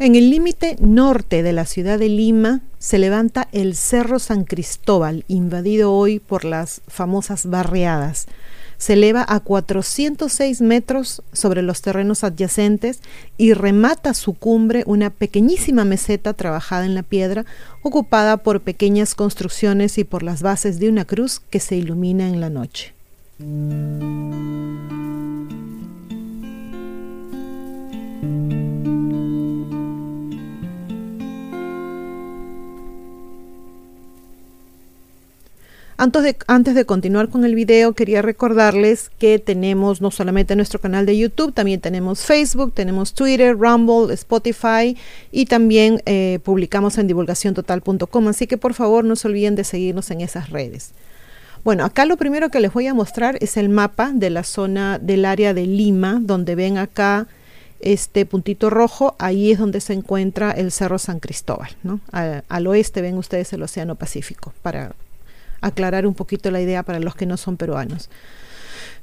En el límite norte de la ciudad de Lima se levanta el Cerro San Cristóbal, invadido hoy por las famosas barriadas. Se eleva a 406 metros sobre los terrenos adyacentes y remata su cumbre una pequeñísima meseta trabajada en la piedra, ocupada por pequeñas construcciones y por las bases de una cruz que se ilumina en la noche. Antes de, antes de, continuar con el video, quería recordarles que tenemos no solamente nuestro canal de YouTube, también tenemos Facebook, tenemos Twitter, Rumble, Spotify y también eh, publicamos en divulgaciontotal.com. Así que por favor no se olviden de seguirnos en esas redes. Bueno, acá lo primero que les voy a mostrar es el mapa de la zona del área de Lima, donde ven acá este puntito rojo, ahí es donde se encuentra el Cerro San Cristóbal. ¿no? Al, al oeste ven ustedes el Océano Pacífico, para aclarar un poquito la idea para los que no son peruanos.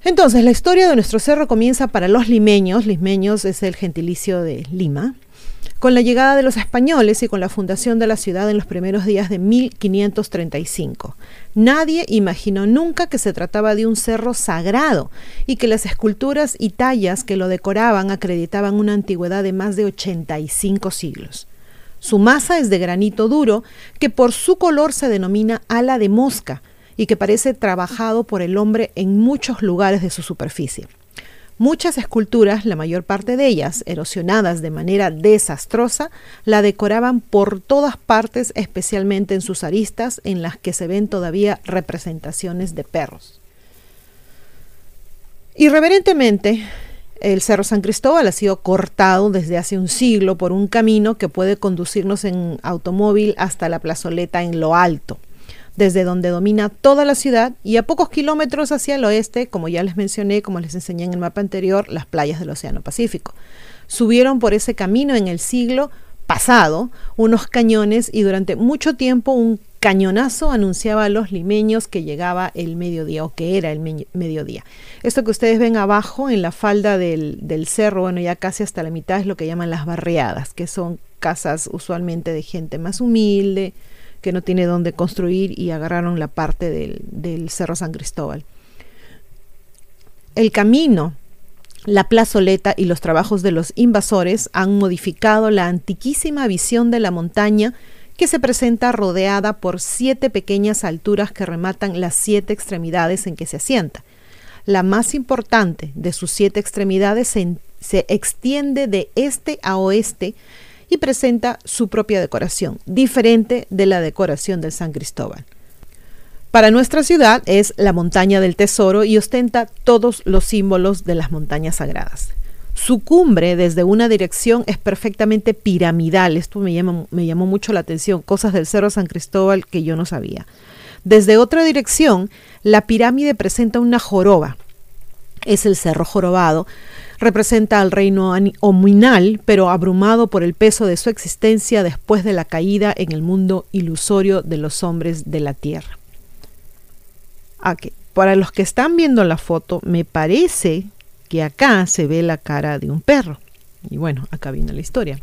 Entonces, la historia de nuestro cerro comienza para los limeños, limeños es el gentilicio de Lima, con la llegada de los españoles y con la fundación de la ciudad en los primeros días de 1535. Nadie imaginó nunca que se trataba de un cerro sagrado y que las esculturas y tallas que lo decoraban acreditaban una antigüedad de más de 85 siglos. Su masa es de granito duro, que por su color se denomina ala de mosca y que parece trabajado por el hombre en muchos lugares de su superficie. Muchas esculturas, la mayor parte de ellas erosionadas de manera desastrosa, la decoraban por todas partes, especialmente en sus aristas, en las que se ven todavía representaciones de perros. Irreverentemente, el Cerro San Cristóbal ha sido cortado desde hace un siglo por un camino que puede conducirnos en automóvil hasta la plazoleta en lo alto, desde donde domina toda la ciudad y a pocos kilómetros hacia el oeste, como ya les mencioné, como les enseñé en el mapa anterior, las playas del Océano Pacífico. Subieron por ese camino en el siglo pasado unos cañones y durante mucho tiempo un cañonazo anunciaba a los limeños que llegaba el mediodía o que era el mediodía. Esto que ustedes ven abajo en la falda del, del, cerro, bueno, ya casi hasta la mitad es lo que llaman las barriadas, que son casas usualmente de gente más humilde, que no tiene dónde construir y agarraron la parte del, del Cerro San Cristóbal. El camino la plazoleta y los trabajos de los invasores han modificado la antiquísima visión de la montaña que se presenta rodeada por siete pequeñas alturas que rematan las siete extremidades en que se asienta. La más importante de sus siete extremidades se, extiende de este a oeste y presenta su propia decoración, diferente de la decoración del San Cristóbal. Para nuestra ciudad es la montaña del tesoro y ostenta todos los símbolos de las montañas sagradas. Su cumbre desde una dirección es perfectamente piramidal. Esto me, me llamó mucho la atención, cosas del Cerro San Cristóbal que yo no sabía. Desde otra dirección, la pirámide presenta una joroba. Es el Cerro Jorobado. Representa al reino ominal, pero abrumado por el peso de su existencia después de la caída en el mundo ilusorio de los hombres de la tierra. Para los que están viendo la foto, me parece que acá se ve la cara de un perro. Y bueno, acá viene la historia.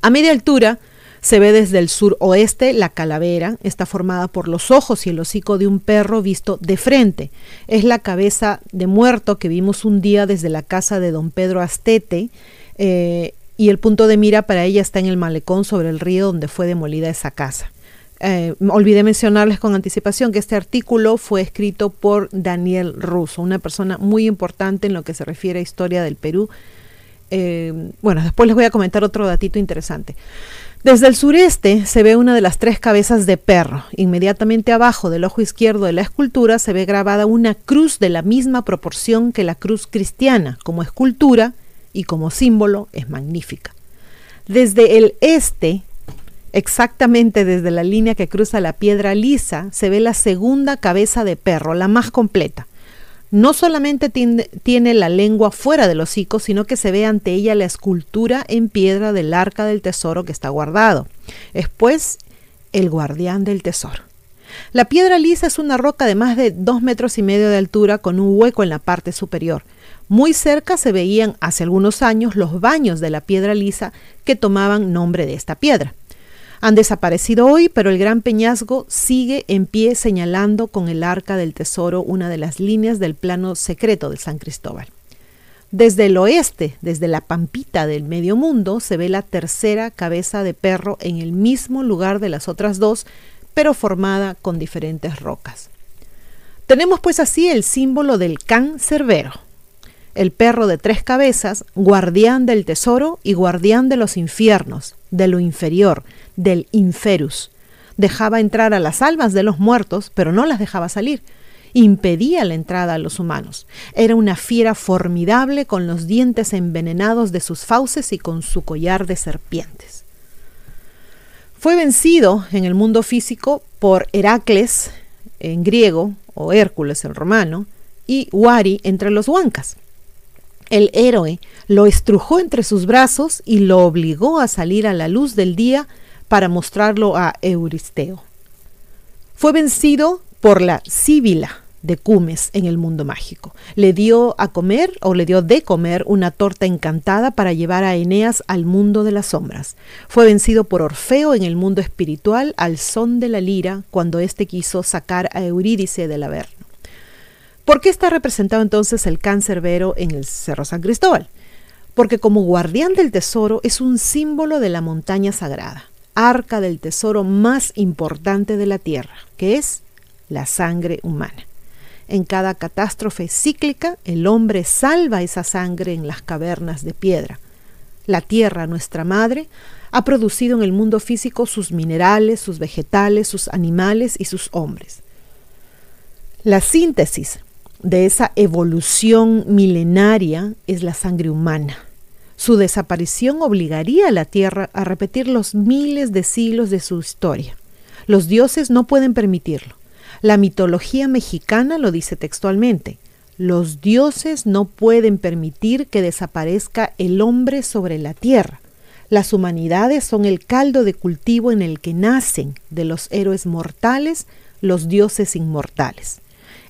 A media altura se ve desde el suroeste la calavera, está formada por los ojos y el hocico de un perro visto de frente. Es la cabeza de muerto que vimos un día desde la casa de don Pedro Astete eh, y el punto de mira para ella está en el malecón sobre el río donde fue demolida esa casa. Eh, olvidé mencionarles con anticipación que este artículo fue escrito por Daniel Russo, una persona muy importante en lo que se refiere a historia del Perú. Eh, bueno, después les voy a comentar otro datito interesante. Desde el sureste se ve una de las tres cabezas de perro. Inmediatamente abajo del ojo izquierdo de la escultura se ve grabada una cruz de la misma proporción que la cruz cristiana. Como escultura y como símbolo es magnífica. Desde el este Exactamente desde la línea que cruza la piedra lisa se ve la segunda cabeza de perro, la más completa. No solamente tiene, la lengua fuera del hocico, sino que se ve ante ella la escultura en piedra del arca del tesoro que está guardado. Es pues el guardián del tesoro. La piedra lisa es una roca de más de dos metros y medio de altura con un hueco en la parte superior. Muy cerca se veían hace algunos años los baños de la piedra lisa que tomaban nombre de esta piedra. Han desaparecido hoy, pero el gran peñasco sigue en pie señalando con el arca del tesoro una de las líneas del plano secreto de San Cristóbal. Desde el oeste, desde la pampita del medio mundo, se ve la tercera cabeza de perro en el mismo lugar de las otras dos, pero formada con diferentes rocas. Tenemos pues así el símbolo del can cerbero, el perro de tres cabezas, guardián del tesoro y guardián de los infiernos, de lo inferior, del inferus. Dejaba entrar a las almas de los muertos, pero no las dejaba salir. Impedía la entrada a los humanos. Era una fiera formidable con los dientes envenenados de sus fauces y con su collar de serpientes. Fue vencido en el mundo físico por Heracles en griego o Hércules en romano y Wari entre los huancas. El héroe lo estrujó entre sus brazos y lo obligó a salir a la luz del día para mostrarlo a Euristeo. Fue vencido por la Síbila de Cumes en el mundo mágico. Le dio a comer o le dio de comer una torta encantada para llevar a Eneas al mundo de las sombras. Fue vencido por Orfeo en el mundo espiritual al son de la lira cuando éste quiso sacar a Eurídice del Averno. ¿Por qué está representado entonces el vero en el Cerro San Cristóbal? Porque como guardián del tesoro es un símbolo de la montaña sagrada, arca del tesoro más importante de la tierra, que es la sangre humana. En cada catástrofe cíclica, el hombre salva esa sangre en las cavernas de piedra. La tierra, nuestra madre, ha producido en el mundo físico sus minerales, sus vegetales, sus animales y sus hombres. La síntesis de esa evolución milenaria es la sangre humana. Su desaparición obligaría a la Tierra a repetir los miles de siglos de su historia. Los dioses no pueden permitirlo. La mitología mexicana lo dice textualmente. Los dioses no pueden permitir que desaparezca el hombre sobre la tierra. Las humanidades son el caldo de cultivo en el que nacen de los héroes mortales los dioses inmortales.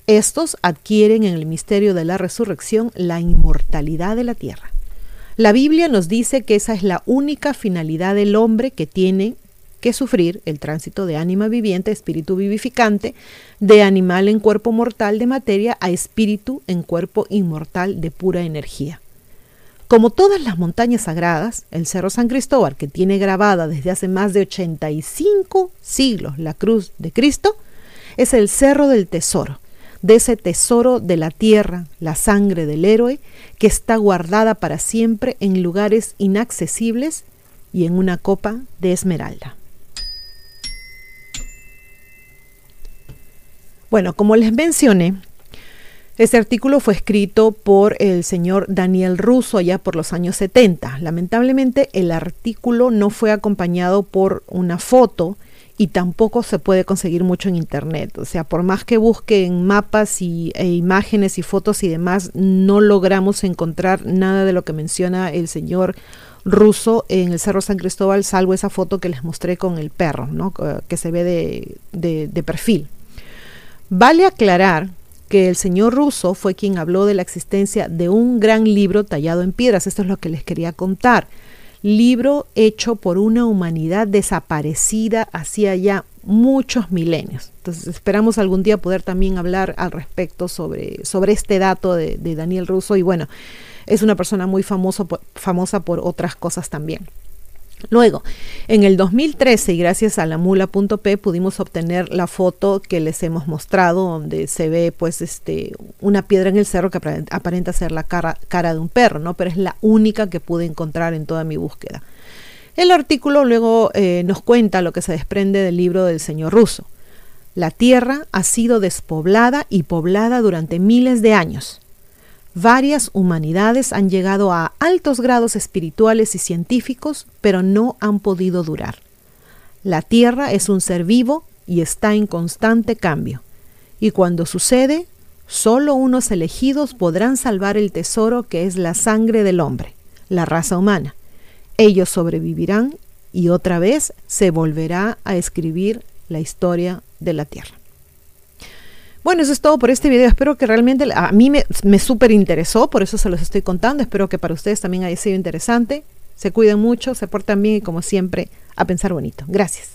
Estos adquieren en el misterio de la resurrección la inmortalidad de la tierra. La Biblia nos dice que esa es la única finalidad del hombre que tiene que sufrir el tránsito de ánima viviente, espíritu vivificante, de animal en cuerpo mortal de materia a espíritu en cuerpo inmortal de pura energía. Como todas las montañas sagradas, el Cerro San Cristóbal, que tiene grabada desde hace más de 85 siglos la cruz de Cristo, es el Cerro del Tesoro, de ese tesoro de la tierra, la sangre del héroe, que está guardada para siempre en lugares inaccesibles y en una copa de esmeralda. Bueno, como les mencioné, este artículo fue escrito por el señor Daniel Russo allá por los años 70. Lamentablemente el artículo no fue acompañado por una foto y tampoco se puede conseguir mucho en internet. O sea, por más que busquen mapas y, e imágenes y fotos y demás, no logramos encontrar nada de lo que menciona el señor Russo en el Cerro San Cristóbal, salvo esa foto que les mostré con el perro, ¿no? que se ve de, de perfil. Vale aclarar que el señor Russo fue quien habló de la existencia de un gran libro tallado en piedras. Esto es lo que les quería contar. Libro hecho por una humanidad desaparecida hacía ya muchos milenios. Entonces esperamos algún día poder también hablar al respecto sobre, sobre este dato de, Daniel Russo. Y bueno, es una persona muy famoso, famosa por otras cosas también. Luego, en el 2013, y gracias a la mula.p, pudimos obtener la foto que les hemos mostrado, donde se ve pues este una piedra en el cerro que aparenta ser la cara, de un perro, ¿no? Pero es la única que pude encontrar en toda mi búsqueda. El artículo luego eh, nos cuenta lo que se desprende del libro del señor ruso. La tierra ha sido despoblada y poblada durante miles de años Varias humanidades han llegado a altos grados espirituales y científicos, pero no han podido durar. La Tierra es un ser vivo y está en constante cambio. Y cuando sucede, solo unos elegidos podrán salvar el tesoro que es la sangre del hombre, la raza humana. Ellos sobrevivirán y otra vez se volverá a escribir la historia de la Tierra. Bueno, eso es todo por este video. Espero que realmente a mí me, me súper interesó, por eso se los estoy contando. Espero que para ustedes también haya sido interesante. Se cuiden mucho, se portan bien y como siempre, a pensar bonito. Gracias.